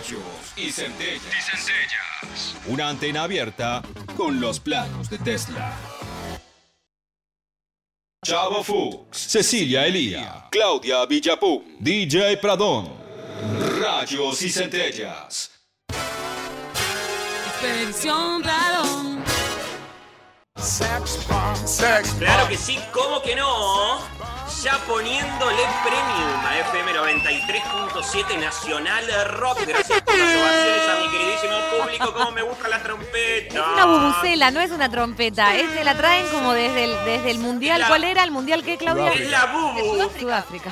Rayos y centellas. Una antena abierta con los planos de Tesla. Chavo Fuchs, Cecilia Elía, Claudia Villapum, DJ Pradón. Rayos y centellas. Expedición Radón. Claro que sí, ¿cómo que no? Ya poniéndole premium a FM 93.7 Nacional Rock. Gracias por las ovaciones a mi queridísimo público. ¿Cómo me gusta la trompeta? Es una bubucela, no es una trompeta. Es que la traen como desde el, desde el mundial. La- ¿Cuál era el mundial qué, Claudia? Es la bubu. Sudáfrica.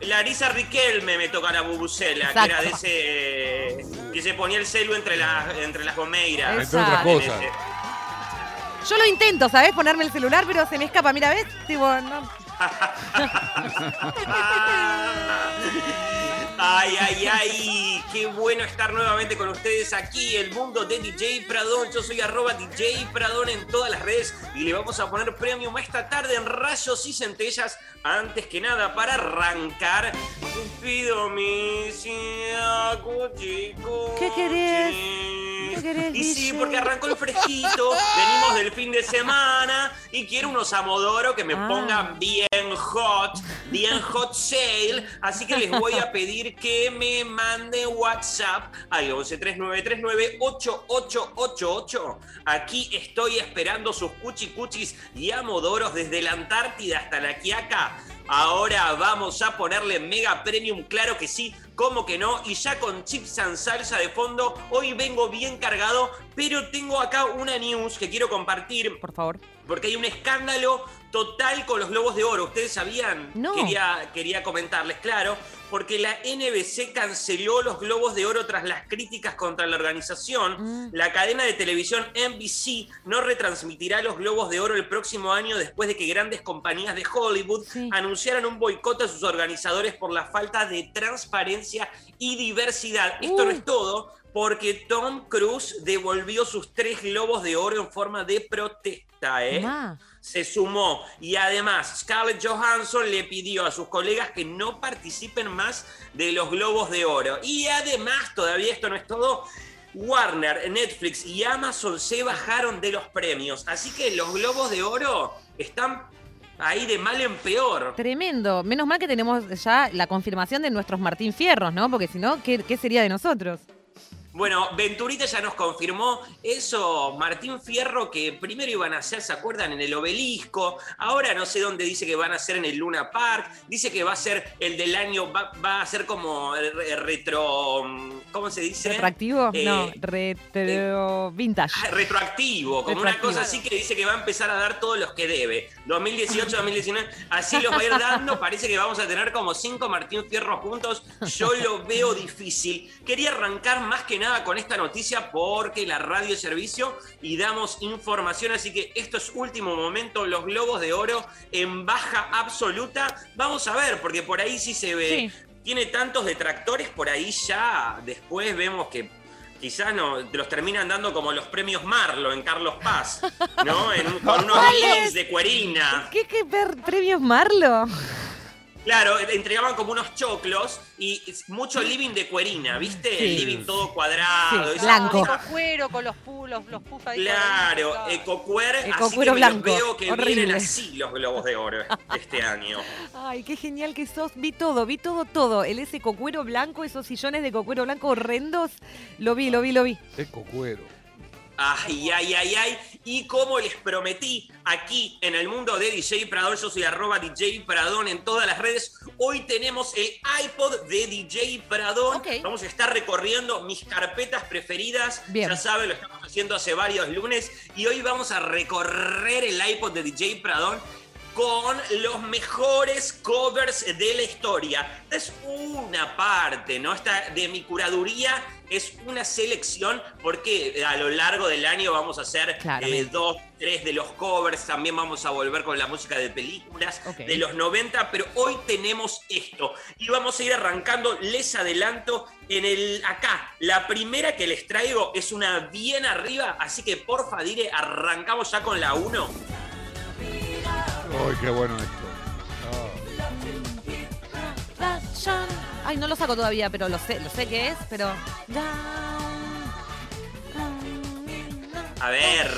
Larisa Riquelme me toca la bubucela, que era de ese. que se ponía el celu entre las, entre las gomeiras. Entre otras En cosas. Yo lo intento, ¿sabes? Ponerme el celular, pero se me escapa. Mira, ¿ves? Tipo, no. Ay, ay, ay, qué bueno estar nuevamente con ustedes aquí, el mundo de DJ Pradón. Yo soy arroba DJ Pradón en todas las redes y le vamos a poner premium esta tarde en rayos y centellas. Antes que nada, para arrancar, pido mi cuchi, ¿Qué querés? Cuchi. ¿Qué querés, Y sí, porque arrancó el fresquito, venimos del fin de semana y quiero unos amodoro que me Ah. pongan bien hot, bien hot sale. Así que les voy a pedir que me manden WhatsApp al 1139398888. Aquí estoy esperando sus cuchicuchis y amodoros desde la Antártida hasta la Quiaca. Ahora vamos a ponerle mega premium, claro que sí, como que no, y ya con chips and salsa de fondo, hoy vengo bien cargado, pero tengo acá una news que quiero compartir Por favor. porque hay un escándalo total con los globos de oro. ¿Ustedes sabían? No. Quería, quería comentarles, claro, porque la NBC canceló los globos de oro tras las críticas contra la organización. Mm. La cadena de televisión NBC no retransmitirá los globos de oro el próximo año después de que grandes compañías de Hollywood Sí. anunciaran un boicot a sus organizadores por la falta de transparencia y diversidad. Esto no Uh. es todo. Porque Tom Cruise devolvió sus tres globos de oro en forma de protesta, ¿eh? Se sumó y además Scarlett Johansson le pidió a sus colegas que no participen más de los Globos de Oro. Y además, todavía esto no es todo, Warner, Netflix y Amazon se bajaron de los premios. Así que los Globos de Oro están ahí de mal en peor. Tremendo. Menos mal que tenemos ya la confirmación de nuestros Martín Fierros, ¿no? Porque si no, ¿qué, qué sería de nosotros? Bueno, Venturita ya nos confirmó eso, Martín Fierro, que primero iban a hacer, ¿se acuerdan? En el obelisco, ahora no sé dónde dice que van a hacer en el Luna Park, dice que va a ser el del año, va, va a ser como re- retro, ¿cómo se dice? ¿Retroactivo? Eh, no, retro vintage. Ah, Retroactivo, como una cosa así que dice que va a empezar a dar todos los que debe. 2018, 2019, así los va a ir dando. Parece que vamos a tener como cinco Martín Fierro juntos. Yo lo veo difícil. Quería arrancar más que nada con esta noticia porque la radio es servicio y damos información. Así que esto es último momento. Los globos de oro en baja absoluta. Vamos a ver, porque por ahí sí se ve. Sí. Tiene tantos detractores, por ahí ya después vemos que quizás no, los terminan dando como los premios Marlo en Carlos Paz, ¿no? En con unos jeans de cuerina. ¿Qué, qué premios Marlo? Claro, entregaban como unos choclos y mucho living de cuerina, ¿viste? Sí. El living todo cuadrado. Sí, blanco. cuero con los pulos, los puffs ahí. Claro, ecocuer, así que Ecocuero me los blanco, veo que horrible. vienen así los globos de oro este año. Ay, qué genial que sos. Vi todo, vi todo, todo. El ese cocuero blanco, esos sillones de cocuero blanco horrendos. Lo vi, lo vi, lo vi. Eco cuero. Ay, ay, ay, ay. Y como les prometí aquí en el mundo de DJ Pradón, yo soy arroba DJ Pradón en todas las redes. Hoy tenemos el iPod de DJ Pradón. Vamos a estar recorriendo mis carpetas preferidas. Bien. Ya saben, lo estamos haciendo hace varios lunes. Y hoy vamos a recorrer el iPod de DJ Pradón con los mejores covers de la historia. Es una parte, ¿no? Esta de mi curaduría es una selección porque a lo largo del año vamos a hacer eh, dos, tres de los covers. También vamos a volver con la música de películas de los 90, pero hoy tenemos esto. Y vamos a ir arrancando, les adelanto, en el acá. La primera que les traigo es una bien arriba, así que porfa, dire, arrancamos ya con la 1. Ay, qué bueno esto. Ay, no lo saco todavía, pero lo sé, lo sé que es, pero. A ver,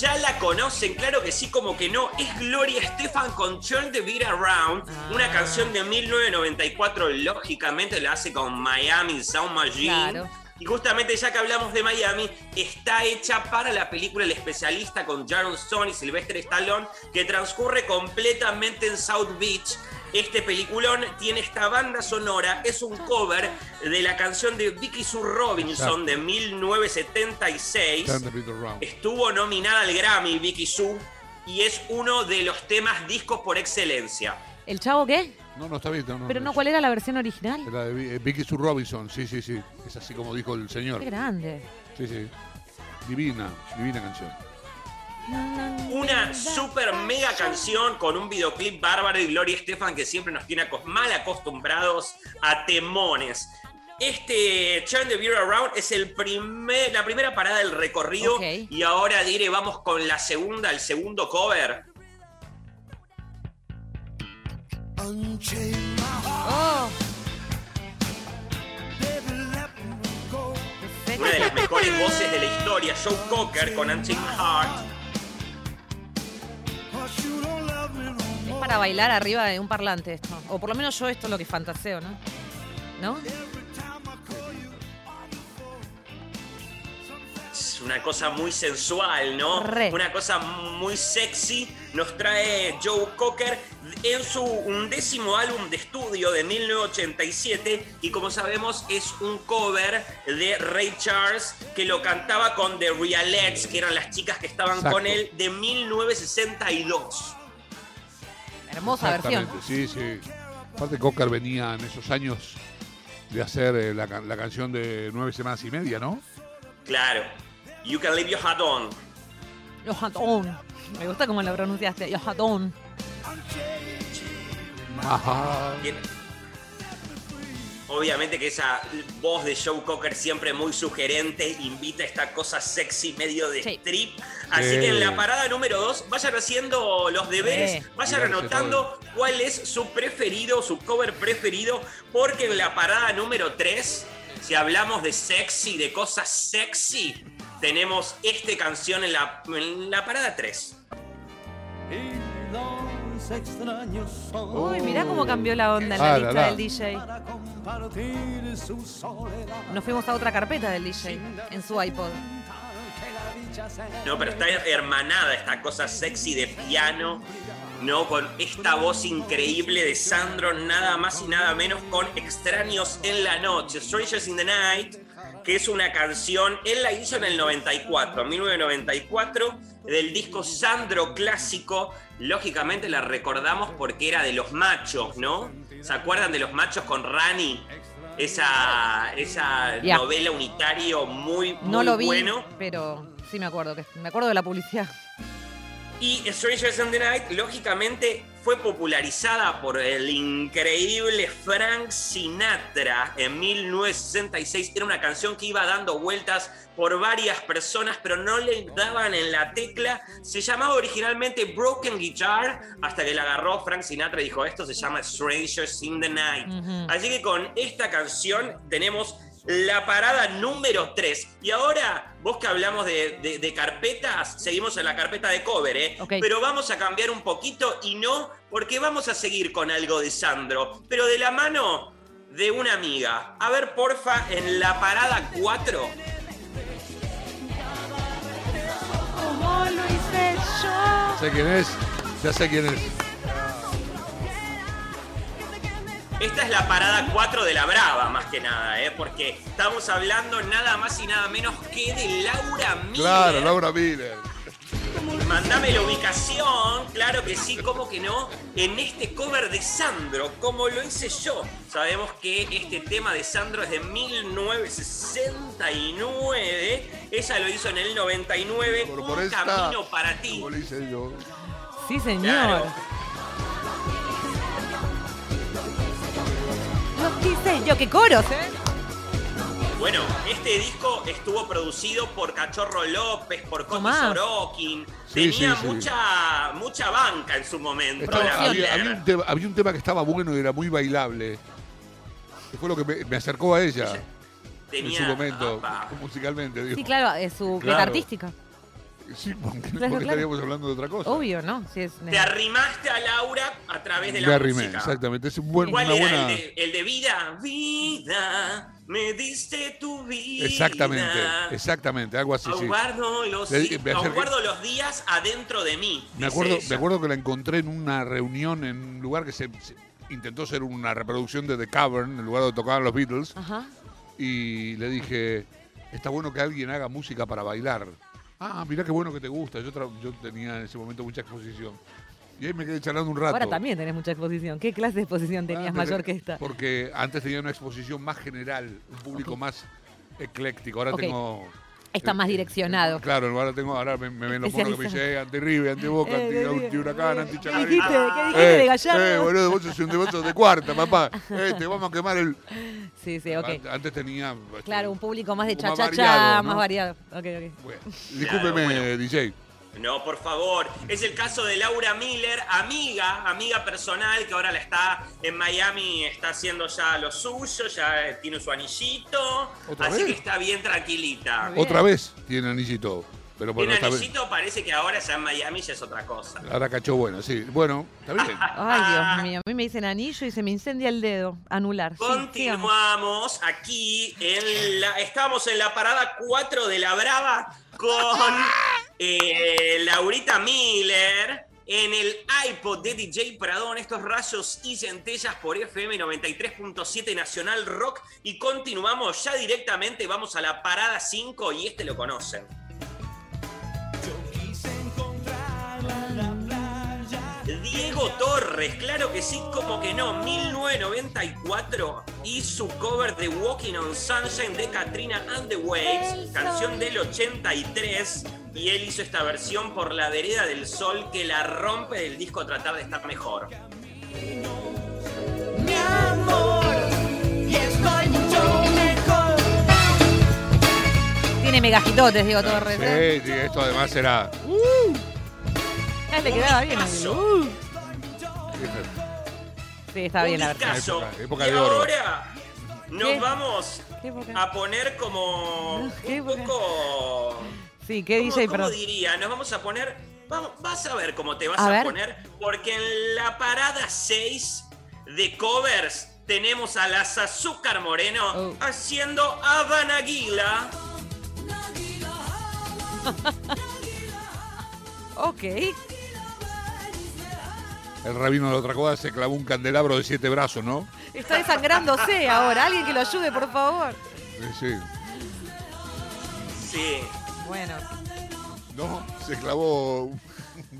ya la conocen, claro que sí, como que no. Es Gloria Estefan con Turn the Beat Around, una Ah. canción de 1994. Lógicamente la hace con Miami Sound Machine. Claro. Y justamente ya que hablamos de Miami, está hecha para la película El Especialista con Jaron Stone y Sylvester Stallone, que transcurre completamente en South Beach. Este peliculón tiene esta banda sonora, es un cover de la canción de Vicky Sue Robinson de 1976. Turn the beat around. Estuvo nominada al Grammy Vicky Sue y es uno de los temas discos por excelencia. ¿El chavo qué? No, no está bien. No, no, Pero no, ¿cuál era la versión original? La de eh, Vicky Sue Robinson, sí, sí, sí. Es así como dijo el señor. Qué grande. Sí, sí. Divina, divina canción. Una super mega canción con un videoclip bárbaro y Gloria Estefan que siempre nos tiene mal acostumbrados a temones. Este Turn the Beer Around es el primer, la primera parada del recorrido y ahora diré vamos con la segunda, el segundo cover. Oh. Una de las mejores voces de la historia, Joe Cocker con Unchained My Heart. Es para bailar arriba de un parlante esto. O por lo menos yo esto es lo que fantaseo, ¿no? ¿No? Una cosa muy sensual, ¿no? Re. Una cosa muy sexy. Nos trae Joe Cocker en su undécimo álbum de estudio de 1987 y como sabemos es un cover de Ray Charles que lo cantaba con The Realettes, que eran las chicas que estaban Exacto. con él de 1962. Hermosa versión. Exactamente, sí, sí. Aparte Cocker venía en esos años de hacer eh, la, can- la canción de nueve semanas y media, ¿no? Claro. You can leave your hat on. Yojatón. Me gusta cómo lo pronunciaste. Yojatón. Ajá. Bien. Obviamente que esa voz de Joe Cocker siempre muy sugerente invita a esta cosa sexy medio de Sí. strip. Así Sí. que en la parada número 2 vayan haciendo los deberes, Sí. vayan anotando cuál es su preferido, su cover preferido, porque en la parada número 3, si hablamos de sexy, de cosas sexy, tenemos esta canción en la, en la parada 3. Uy, mirá cómo cambió la onda en Ah, la la, lista la. del DJ. Nos fuimos a otra carpeta del DJ en su iPod. No, pero está hermanada esta cosa sexy de piano, ¿no? Con esta voz increíble de Sandro, nada más y nada menos con Extraños en la Noche, Strangers in the Night, que es una canción, él la hizo en el 94, 1994, del disco Sandro Clásico. Lógicamente la recordamos porque era de los machos, ¿no? ¿Se acuerdan de los machos con Rani? Esa, esa novela unitario muy, muy No lo vi, bueno. pero sí me acuerdo. que Me acuerdo de la publicidad. Y Strangers in the Night, lógicamente, fue popularizada por el increíble Frank Sinatra en 1966. Era una canción que iba dando vueltas por varias personas, pero no le daban en la tecla. Se llamaba originalmente Broken Guitar, hasta que la agarró Frank Sinatra y dijo, esto se llama Strangers in the Night. Así que con esta canción tenemos la parada número 3. Y ahora, vos que hablamos de, de- de carpetas, seguimos en la carpeta de cover, ¿eh? Pero vamos a cambiar un poquito y no, porque vamos a seguir con algo de Sandro, pero de la mano de una amiga. A ver, porfa, en la parada 4. Como lo hice yo. Sé quién es, ya sé quién es. Esta es la parada 4 de la Brava, más que nada, ¿eh? Porque estamos hablando nada más y nada menos que de Laura Miller. Claro, Laura Miller. Mandame la ubicación, claro que sí, ¿cómo que no? En este cover de Sandro, como lo hice yo. Sabemos que este tema de Sandro es de 1969. Ella lo hizo en el 99. Por, Un por esta, camino para ti. Como le hice yo. Sí, señor. Claro. Quise yo. ¡Qué coros, eh! Bueno, este disco estuvo producido por Cachorro López, por Coti. Sorokin. Sí, Tenía sí, sí. mucha mucha banca en su momento. Estaba- la había, un tema, había un tema que estaba bueno y era muy bailable. que fue lo que me, me acercó a ella Tenía, en su momento, apa. musicalmente. Digo. Sí, claro, es su Claro. artística. Sí, porque, Claro, porque claro. estaríamos hablando de otra cosa. Obvio, ¿no? Es Te arrimaste a Laura a través de la Me arrimé, música. exactamente. Es un buen, ¿Cuál una era buena. el, de, el de vida? Vida, me diste tu vida. Exactamente, exactamente, algo así, sí. Aguardo los, Le- acerqué- los días adentro de mí. Me acuerdo, ella. me acuerdo que la encontré en una reunión en un lugar que se, se intentó ser una reproducción de The Cavern, el lugar donde tocaban los Beatles, Ajá. y le dije, está bueno que alguien haga música para bailar. Ah, mirá qué bueno que te gusta. Yo, tenía en ese momento mucha exposición. Y ahí me quedé charlando un rato. Ahora también tenés mucha exposición. ¿Qué clase de exposición tenías Ah, mayor que esta? Porque antes tenía una exposición más general, un público más ecléctico. Ahora tengo. Está más eh, direccionado. Claro, ahora tengo, ahora me, me ven los monos que me dicen eh, anti-River, anti-Boca, Eh, de- anti- anti-Huracán, ¿Qué anti-Chacarita. dijiste? ¿Qué dijiste de Eh, Gallardo? boludo, vos sos un devoto de cuarta, papá. Eh, te vamos a quemar el. Sí, sí, ok. An- Antes tenía. este, Claro, un público más de poco más cha-cha-cha, variado, más ¿no? variado. Ok, ok. Bueno, discúlpeme, bueno. DJ. No, por favor. Es el caso de Laura Miller, amiga, amiga personal, que ahora la está en Miami, está haciendo ya lo suyo, ya tiene su anillito. ¿Otra Así vez? que está bien tranquilita. Bien. Otra vez tiene anillito. Pero bueno, Tiene vez. anillito, parece que ahora ya en Miami ya es otra cosa. Ahora cachó bueno, sí. Bueno, está bien. Ay, Dios mío. A mí me dicen anillo y se me incendia el dedo. Anular. Sí. Continuamos aquí en la. Estamos en la parada 4 de la Brava con eh, Laurita Miller. En el iPod de DJ Pradón, estos rayos y centellas por FM 93.7 Nacional Rock. Y continuamos ya directamente, vamos a la parada 5 y este lo conocen. Diego Torres, claro que sí, como que no, 1994 y su cover de Walking on Sunshine de Katrina and the Waves, canción del 83, y él hizo esta versión por la vereda del sol que la rompe del disco Tratar de estar mejor. Mi amor, y estoy mucho mejor. Tiene megajitotes, Diego Torres. ¿eh? Sí, sí, esto además era. Ah, le quedaba bien. Uh. Sí, está bien la verdad. Época- época y de oro. ahora nos ¿Qué? vamos a poner como ¿Qué un época? poco... Sí, ¿qué ¿Cómo, DJ, cómo diría? Nos vamos a poner. Vamos, vas a ver cómo te vas A poner. Porque en la parada 6 de covers tenemos a las Azúcar Moreno Oh. haciendo Habanaguila. Ok. El rabino de la otra cosa se clavó un candelabro de siete brazos, ¿no? Está desangrándose ahora. Alguien que lo ayude, por favor. Sí, sí. Sí. Bueno. No, se clavó un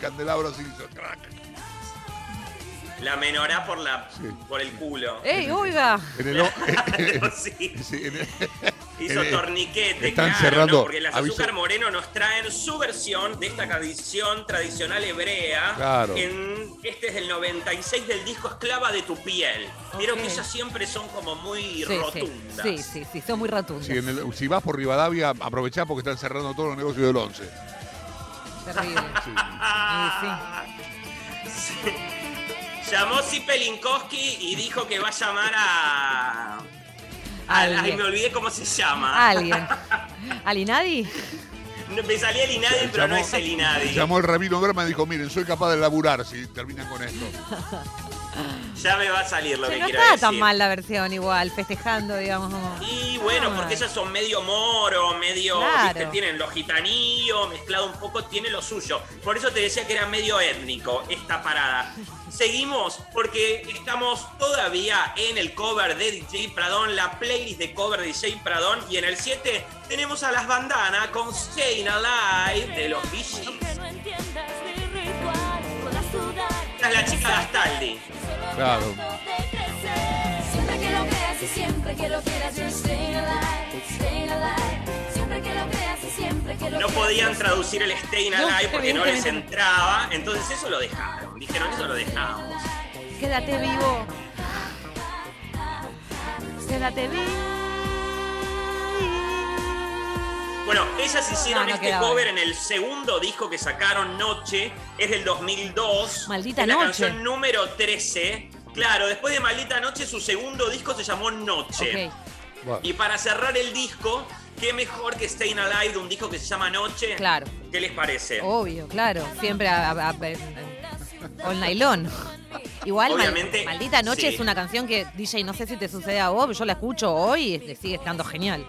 candelabro así. hizo crack. La menorá por, la, Sí. por el culo. ¡Ey, oiga! En el, o- Claro, sí. sí, en el- Hizo el- torniquete, están claro, cerrando, ¿no? porque las aviso- Azúcar Moreno nos traen su versión de esta canción tradicional hebrea. Claro. En, este es del 96 del disco Esclava de tu piel. Vieron que ellas siempre son como muy Sí, rotundas. sí, sí, sí, son muy rotundos. sí, en el- si vas por Rivadavia, aprovechá porque están cerrando todos los negocios del 11. Terrible. Sí. Ah, sí. Llamó Zipelinkowski y dijo que va a llamar a. a- Ay, Alguien. me olvidé cómo se llama. Alguien. ¿Alinadi? No, Me salía el Inadi, pero no es el Inadi. Llamó el rabino Grama y dijo, miren, soy capaz de laburar si terminan con esto. Ya me va a salir lo que no quiero está decir. tan mal la versión igual, festejando, digamos. Y bueno, Ah. porque ellas son medio moro, medio, Claro. viste, tienen los gitanillos, mezclado un poco, tiene lo suyo. Por eso te decía que era medio étnico esta parada. Seguimos porque estamos todavía en el cover de DJ Pradón, la playlist de cover de DJ Pradón. Y en el 7 tenemos a las bandanas con Staying Alive de los Bee Gees. Aunque no entiendas mi ritual, podrás dudar. Esta es la chica Gastaldi. Claro. Siempre que lo creas y siempre que lo quieras, you're staying alive, staying alive. Siempre que lo creas No podían traducir el Staying No, Alive porque no les entraba. Entonces eso lo dejaron. Dijeron, eso lo dejamos. Quédate vivo. Quédate vivo. Bueno, ellas hicieron No, no este quedaba. cover en el segundo disco que sacaron Noche, es del 2002. Maldita es la Noche. canción número 13. Claro, después de Maldita Noche, su segundo disco se llamó Noche. Bueno, Y para cerrar el disco, qué mejor que Staying Alive de un disco que se llama Noche. Claro. ¿Qué les parece? Obvio, claro. Siempre a, a- a- con nylon. Igual, Mal- Maldita Noche sí. es una canción que, DJ, no sé si te sucede a vos, yo la escucho hoy y sigue estando genial.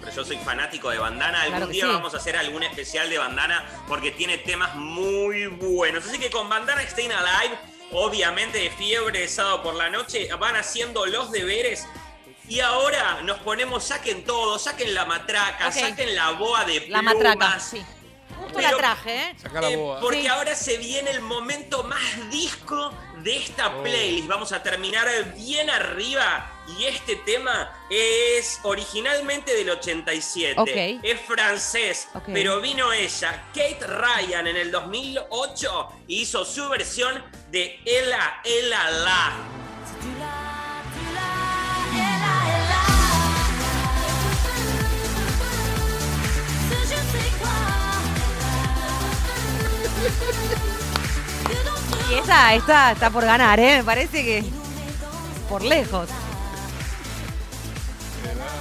Pero yo soy fanático de Bandana. Algún Claro día sí. vamos a hacer algún especial de Bandana porque tiene temas muy buenos. Así que con Bandana Staying Alive, obviamente de fiebre de sábado por la noche, van haciendo los deberes. Y ahora nos ponemos, saquen todo, saquen la matraca, saquen la boa de La plumas. matraca, sí. Justo la traje, ¿eh? saca la Eh, boa. porque Sí. ahora se viene el momento más disco de esta Oh. playlist. Vamos a terminar bien arriba. Y este tema es originalmente del 87. Ok. Es francés, Ok. pero vino ella, Kate Ryan, en el 2008 y hizo su versión de Ella, Ella La. Y esta, esta está por ganar, ¿eh? Me parece que por lejos.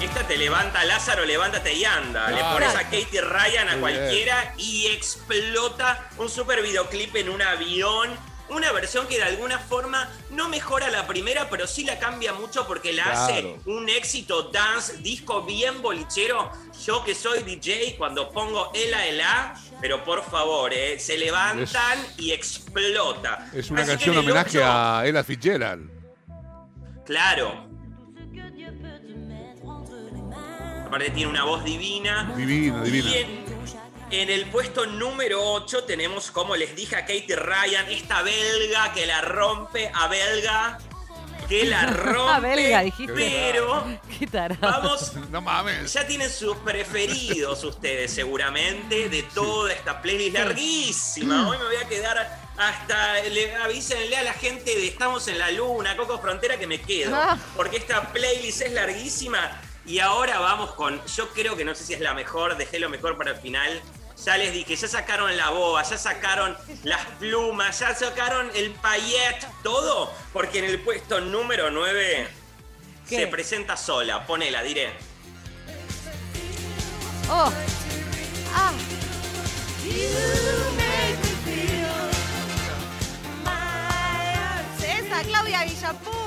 Esta te levanta, Lázaro, levántate y anda. Le pones a Katie Ryan a cualquiera y explota un super videoclip en un avión. Una versión que de alguna forma no mejora la primera, pero sí la cambia mucho porque la hace un éxito dance, disco bien bolichero. Yo que soy DJ, cuando pongo Ela Ela, pero por favor, eh, se levantan y explota. Es una Así que canción homenaje ocho- a Ella Fitzgerald. Claro. Aparte tiene una voz divina. Divina, divina. En, el puesto número 8 tenemos, como les dije, a Katie Ryan, esta belga que la rompe, a belga, que la rompe. A belga, dijiste. Pero Qué vamos, No mames. ya tienen sus preferidos ustedes seguramente de toda esta playlist larguísima. Hoy me voy a quedar hasta, le, avísenle a la gente de Estamos en la Luna, Coco Frontera, que me quedo. Ah. Porque esta playlist es larguísima. Y ahora vamos con, yo creo que no sé si es la mejor, dejé lo mejor para el final. Ya les dije, ya sacaron la boa, ya sacaron las plumas, ya sacaron el payet, todo. Porque en el puesto número 9 ¿Qué? se presenta sola. Ponela, diré. Oh. Ah. Esa, Claudia Villapun.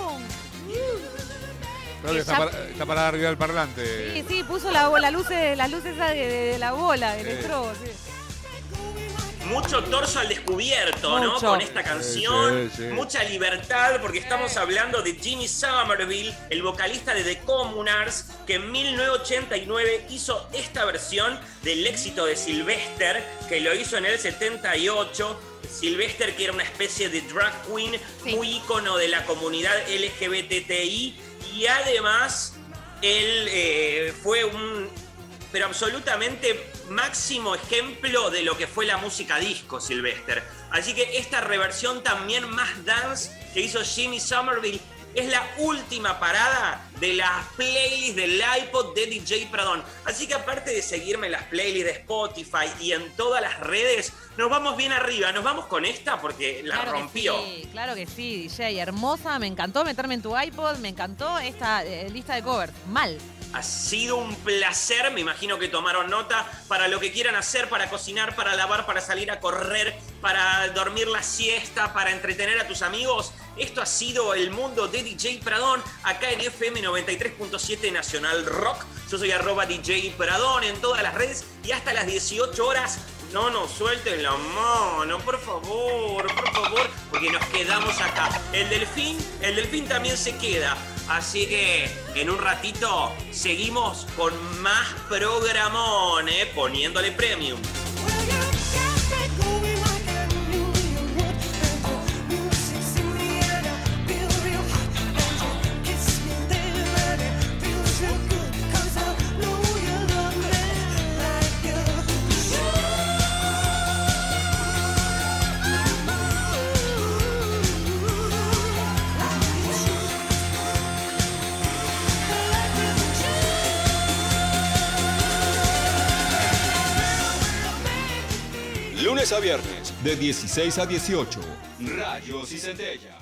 Está, para, está parada arriba del parlante. Sí, sí, puso la, la luz, las luces esa de, de la bola, del Eh. estrobo, sí. Mucho torso al descubierto, ¿no? Con esta canción. Sí, sí, sí. Mucha libertad, porque estamos hablando de Jimmy Somerville, el vocalista de The Communards, que en 1989 hizo esta versión del éxito de Sylvester, que lo hizo en el 78. Sylvester, que era una especie de drag queen, Sí. muy ícono de la comunidad LGBTI, y además él eh, fue un pero absolutamente máximo ejemplo de lo que fue la música disco, Sylvester. Así que esta reversión también más dance que hizo Jimmy Somerville es la última parada de las playlists del iPod de DJ Pradón. Así que aparte de seguirme en las playlists de Spotify y en todas las redes, nos vamos bien arriba. Nos vamos con esta porque la Claro que rompió. sí, claro que sí, DJ. Hermosa, me encantó meterme en tu iPod, me encantó esta eh, lista de covers. Mal. Ha sido un placer, me imagino que tomaron nota para lo que quieran hacer, para cocinar, para lavar, para salir a correr, para dormir la siesta, para entretener a tus amigos. Esto ha sido el mundo de DJ Pradón, acá en FM 93.7 Nacional Rock. Yo soy arroba DJ Pradón en todas las redes y hasta las 18 horas. No nos suelten la mano, por favor, por favor, porque nos quedamos acá. El delfín, el delfín también se queda. Así que en un ratito seguimos con más programón, ¿eh? poniéndole premium. A viernes, de 16 a 18. Rayos y centellas.